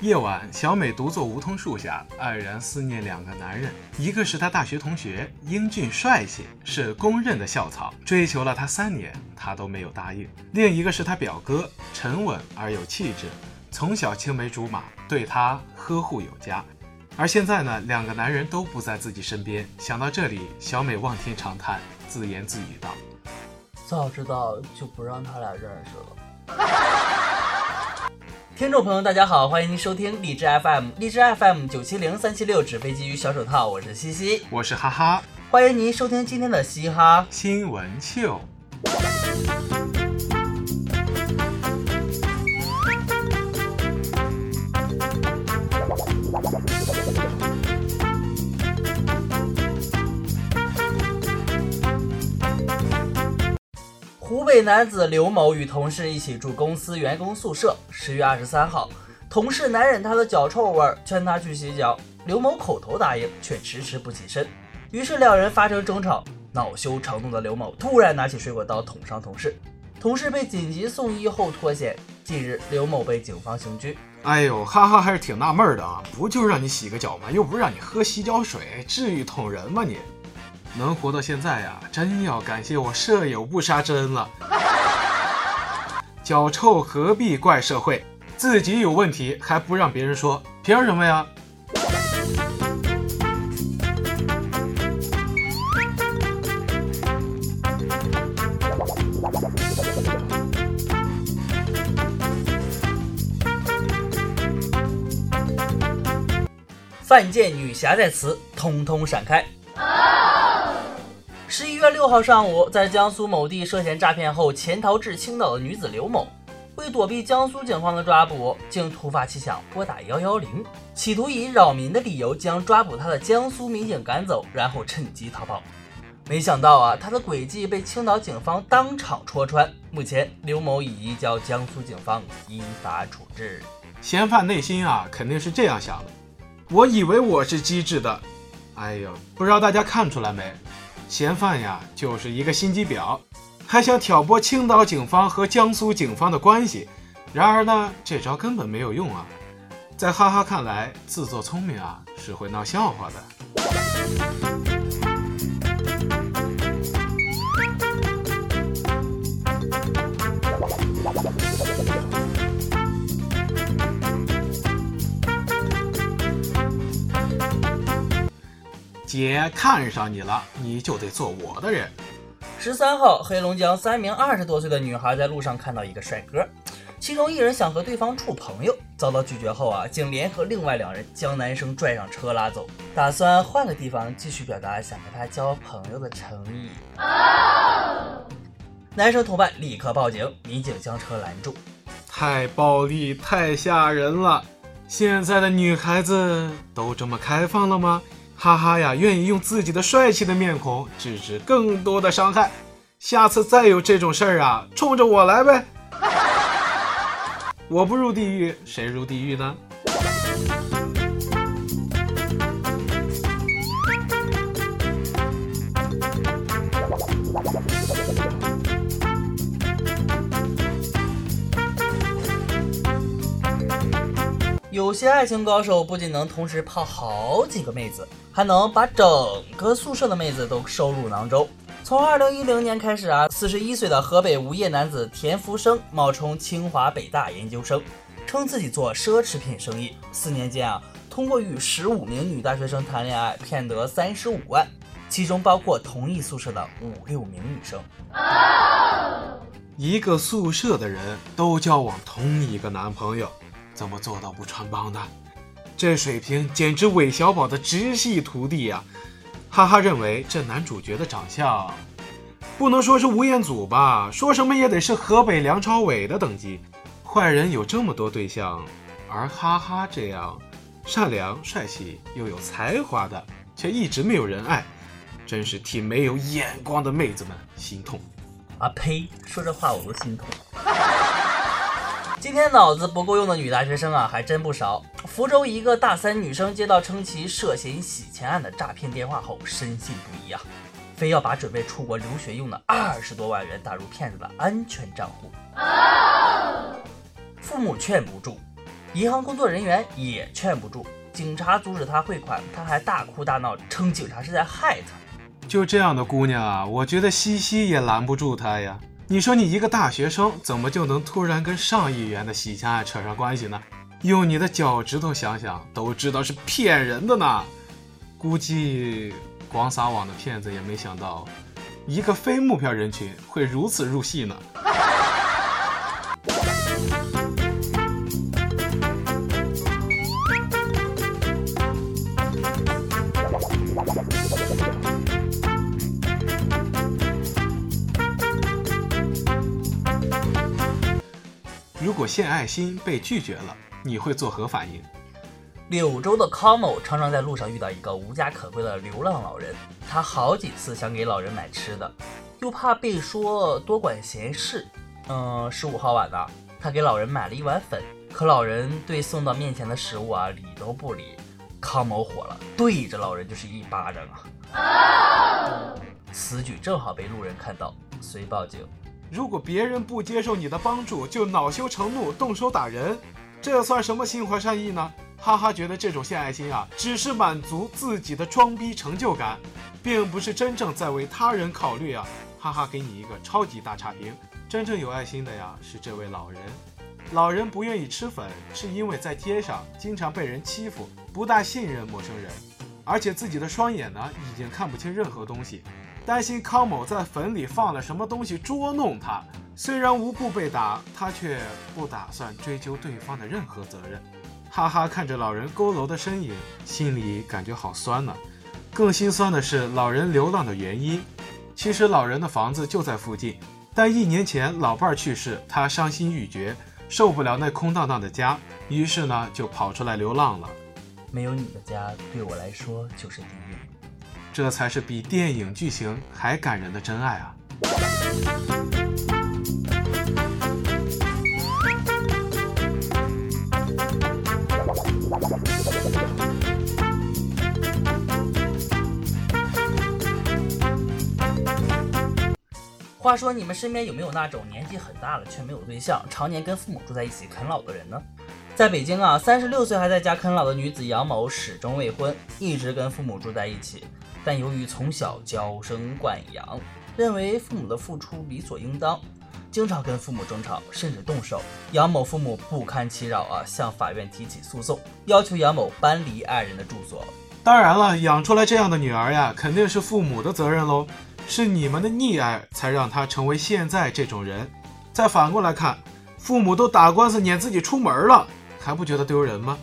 夜晚，小美独坐梧桐树下，黯然思念两个男人。一个是她大学同学，英俊帅气，是公认的校草，追求了她三年，她都没有答应；另一个是她表哥，沉稳而有气质，从小青梅竹马，对她呵护有加。而现在呢，两个男人都不在自己身边。想到这里，小美望天长叹，自言自语道：“早知道就不让他俩认识了。”听众朋友，大家好，欢迎您收听荔枝 FM，荔枝 FM 九七零三七六纸飞机与小手套，我是西西，我是哈哈，欢迎您收听今天的嘻哈。新闻秀。湖北男子刘某与同事一起住公司员工宿舍。十月二十三号，同事难忍他的脚臭味，劝他去洗脚。刘某口头答应，却迟迟不起身。于是两人发生争吵。恼羞成怒的刘某突然拿起水果刀捅伤同事，同事被紧急送医后脱险。近日，刘某被警方刑拘。哎呦，哈哈，还是挺纳闷的啊！不就是让你洗个脚吗？又不是让你喝洗脚水，至于捅人吗你？能活到现在呀，真要感谢我舍友不杀之恩了。脚臭何必怪社会，自己有问题还不让别人说，凭什么呀？犯贱女侠在此，通通闪开。六号上午，在江苏某地涉嫌诈骗后潜逃至青岛的女子刘某，为躲避江苏警方的抓捕，竟突发奇想拨打幺幺零，企图以扰民的理由将抓捕她的江苏民警赶走，然后趁机逃跑。没想到啊，他的诡计被青岛警方当场戳穿。目前，刘某已移交江苏警方依法处置。嫌犯内心啊，肯定是这样想的：我以为我是机智的，哎呦，不知道大家看出来没？嫌犯呀，就是一个心机婊，还想挑拨青岛警方和江苏警方的关系。然而呢，这招根本没有用啊！在哈哈看来，自作聪明啊，是会闹笑话的。姐看上你了，你就得做我的人。十三号，黑龙江三名二十多岁的女孩在路上看到一个帅哥，其中一人想和对方处朋友，遭到拒绝后啊，竟联合另外两人将男生拽上车拉走，打算换个地方继续表达想和他交朋友的诚意。男生同伴立刻报警，民警将车拦住。太暴力，太吓人了！现在的女孩子都这么开放了吗？哈哈呀，愿意用自己的帅气的面孔制止更多的伤害。下次再有这种事儿啊，冲着我来呗！我不入地狱，谁入地狱呢？有些爱情高手不仅能同时泡好几个妹子，还能把整个宿舍的妹子都收入囊中。从二零一零年开始啊，四十一岁的河北无业男子田福生冒充清华北大研究生，称自己做奢侈品生意。四年间啊，通过与十五名女大学生谈恋爱，骗得三十五万，其中包括同一宿舍的五六名女生。一个宿舍的人都交往同一个男朋友。怎么做到不穿帮的？这水平简直韦小宝的直系徒弟呀！哈哈，认为这男主角的长相不能说是吴彦祖吧，说什么也得是河北梁朝伟的等级。坏人有这么多对象，而哈哈这样善良、帅气又有才华的，却一直没有人爱，真是替没有眼光的妹子们心痛。啊呸！说这话我都心痛。今天脑子不够用的女大学生啊，还真不少。福州一个大三女生接到称其涉嫌洗钱案的诈骗电话后，深信不疑啊，非要把准备出国留学用的二十多万元打入骗子的安全账户。父母劝不住，银行工作人员也劝不住，警察阻止她汇款，她还大哭大闹，称警察是在害她。就这样的姑娘啊，我觉得西西也拦不住她呀。你说你一个大学生，怎么就能突然跟上亿元的洗钱案扯上关系呢？用你的脚趾头想想，都知道是骗人的呢。估计广撒网的骗子也没想到，一个非目标人群会如此入戏呢。献爱心被拒绝了，你会作何反应？柳州的康某常常在路上遇到一个无家可归的流浪老人，他好几次想给老人买吃的，又怕被说多管闲事。嗯，十五号晚呢，他给老人买了一碗粉，可老人对送到面前的食物啊理都不理。康某火了，对着老人就是一巴掌啊！此举正好被路人看到，遂报警。如果别人不接受你的帮助，就恼羞成怒，动手打人，这算什么心怀善意呢？哈哈，觉得这种献爱心啊，只是满足自己的装逼成就感，并不是真正在为他人考虑啊！哈哈，给你一个超级大差评。真正有爱心的呀，是这位老人。老人不愿意吃粉，是因为在街上经常被人欺负，不大信任陌生人，而且自己的双眼呢，已经看不清任何东西。担心康某在坟里放了什么东西捉弄他，虽然无故被打，他却不打算追究对方的任何责任。哈哈，看着老人佝偻的身影，心里感觉好酸呢。更心酸的是老人流浪的原因。其实老人的房子就在附近，但一年前老伴儿去世，他伤心欲绝，受不了那空荡荡的家，于是呢就跑出来流浪了。没有你的家，对我来说就是地狱。这才是比电影剧情还感人的真爱啊！话说，你们身边有没有那种年纪很大了却没有对象，常年跟父母住在一起啃老的人呢？在北京啊，三十六岁还在家啃老的女子杨某始终未婚，一直跟父母住在一起。但由于从小娇生惯养，认为父母的付出理所应当，经常跟父母争吵，甚至动手。杨某父母不堪其扰啊，向法院提起诉讼，要求杨某搬离爱人的住所。当然了，养出来这样的女儿呀，肯定是父母的责任喽，是你们的溺爱才让她成为现在这种人。再反过来看，父母都打官司撵自己出门了，还不觉得丢人吗？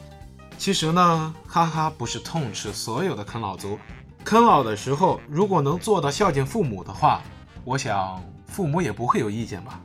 其实呢，哈哈，不是痛斥所有的啃老族。啃老的时候，如果能做到孝敬父母的话，我想父母也不会有意见吧。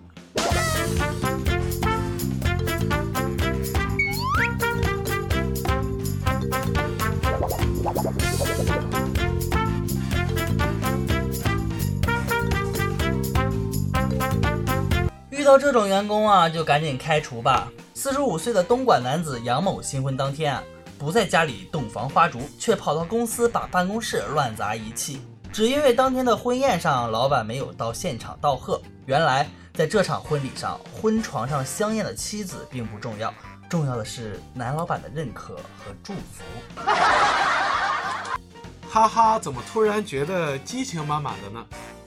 遇到这种员工啊，就赶紧开除吧。四十五岁的东莞男子杨某新婚当天啊。不在家里洞房花烛，却跑到公司把办公室乱砸一气，只因为当天的婚宴上老板没有到现场道贺。原来在这场婚礼上，婚床上香艳的妻子并不重要，重要的是男老板的认可和祝福。哈哈，怎么突然觉得激情满满的呢？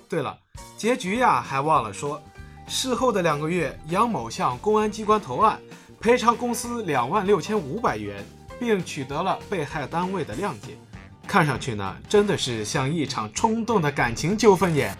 对了，结局呀还忘了说，事后的两个月，杨某向公安机关投案，赔偿公司两万六千五百元。并取得了被害单位的谅解，看上去呢，真的是像一场冲动的感情纠纷耶。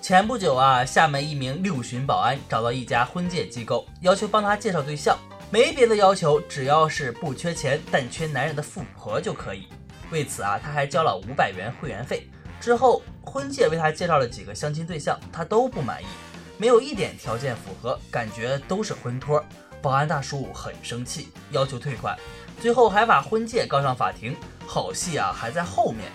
前不久啊，厦门一名六旬保安找到一家婚介机构，要求帮他介绍对象。没别的要求，只要是不缺钱但缺男人的富婆就可以。为此啊，他还交了五百元会员费。之后，婚介为他介绍了几个相亲对象，他都不满意，没有一点条件符合，感觉都是婚托。保安大叔很生气，要求退款，最后还把婚介告上法庭。好戏啊，还在后面。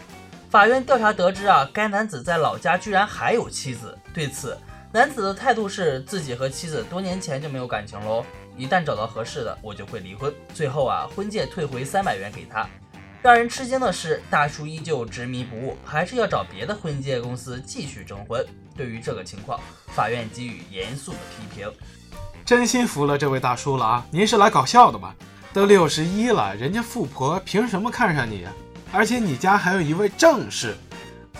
法院调查得知啊，该男子在老家居然还有妻子。对此，男子的态度是自己和妻子多年前就没有感情喽。一旦找到合适的，我就会离婚。最后啊，婚戒退回三百元给他。让人吃惊的是，大叔依旧执迷不悟，还是要找别的婚介公司继续征婚。对于这个情况，法院给予严肃的批评。真心服了这位大叔了啊！您是来搞笑的吧？都六十一了，人家富婆凭什么看上你？而且你家还有一位正室。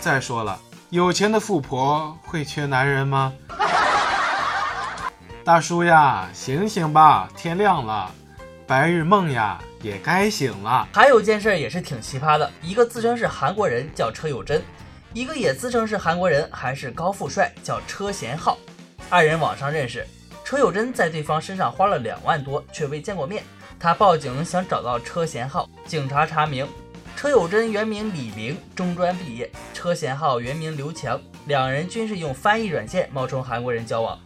再说了，有钱的富婆会缺男人吗？大叔呀，醒醒吧，天亮了，白日梦呀也该醒了。还有件事也是挺奇葩的，一个自称是韩国人叫车友贞，一个也自称是韩国人还是高富帅叫车贤浩，二人网上认识。车友贞在对方身上花了两万多，却未见过面。他报警想找到车贤浩，警察查明，车友贞原名李明，中专毕业；车贤浩原名刘强，两人均是用翻译软件冒充韩国人交往。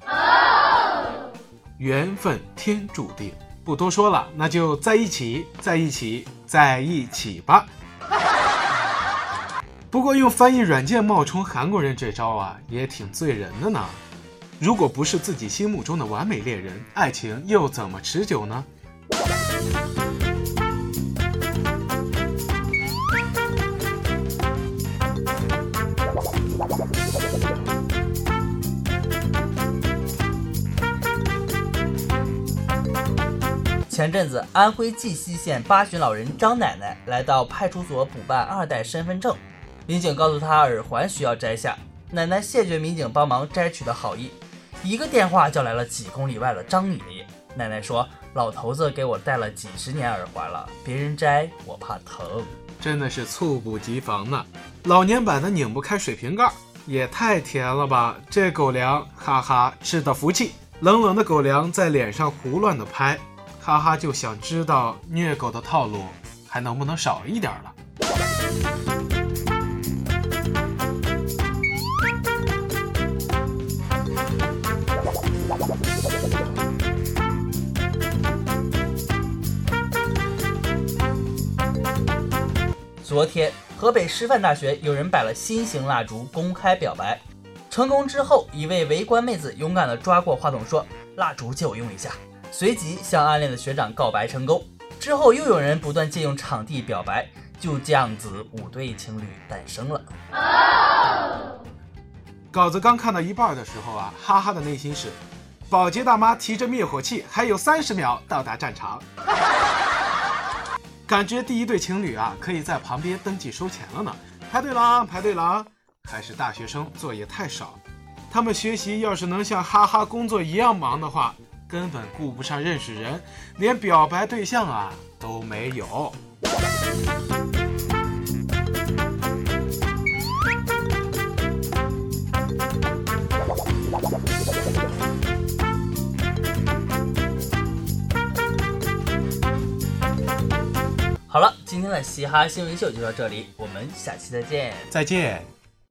缘分天注定，不多说了，那就在一起，在一起，在一起吧。不过用翻译软件冒充韩国人这招啊，也挺醉人的呢。如果不是自己心目中的完美恋人，爱情又怎么持久呢？前阵子，安徽绩溪县八旬老人张奶奶来到派出所补办二代身份证，民警告诉她耳环需要摘下，奶奶谢绝民警帮忙摘取的好意。一个电话叫来了几公里外的张爷爷。奶奶说：“老头子给我戴了几十年耳环了，别人摘我怕疼。”真的是猝不及防呢。老年版的拧不开水瓶盖，也太甜了吧！这狗粮，哈哈，吃的服气。冷冷的狗粮在脸上胡乱的拍，哈哈，就想知道虐狗的套路还能不能少一点了。昨天，河北师范大学有人摆了新型蜡烛公开表白，成功之后，一位围观妹子勇敢地抓过话筒说：“蜡烛借我用一下。”随即向暗恋的学长告白成功。之后又有人不断借用场地表白，就这样子五对情侣诞生了。稿子刚看到一半的时候啊，哈哈的内心是：保洁大妈提着灭火器，还有三十秒到达战场。感觉第一对情侣啊，可以在旁边登记收钱了呢。排队了，排队了！还是大学生作业太少，他们学习要是能像哈哈工作一样忙的话，根本顾不上认识人，连表白对象啊都没有。好了，今天的嘻哈新闻秀就到这里，我们下期再见。再见。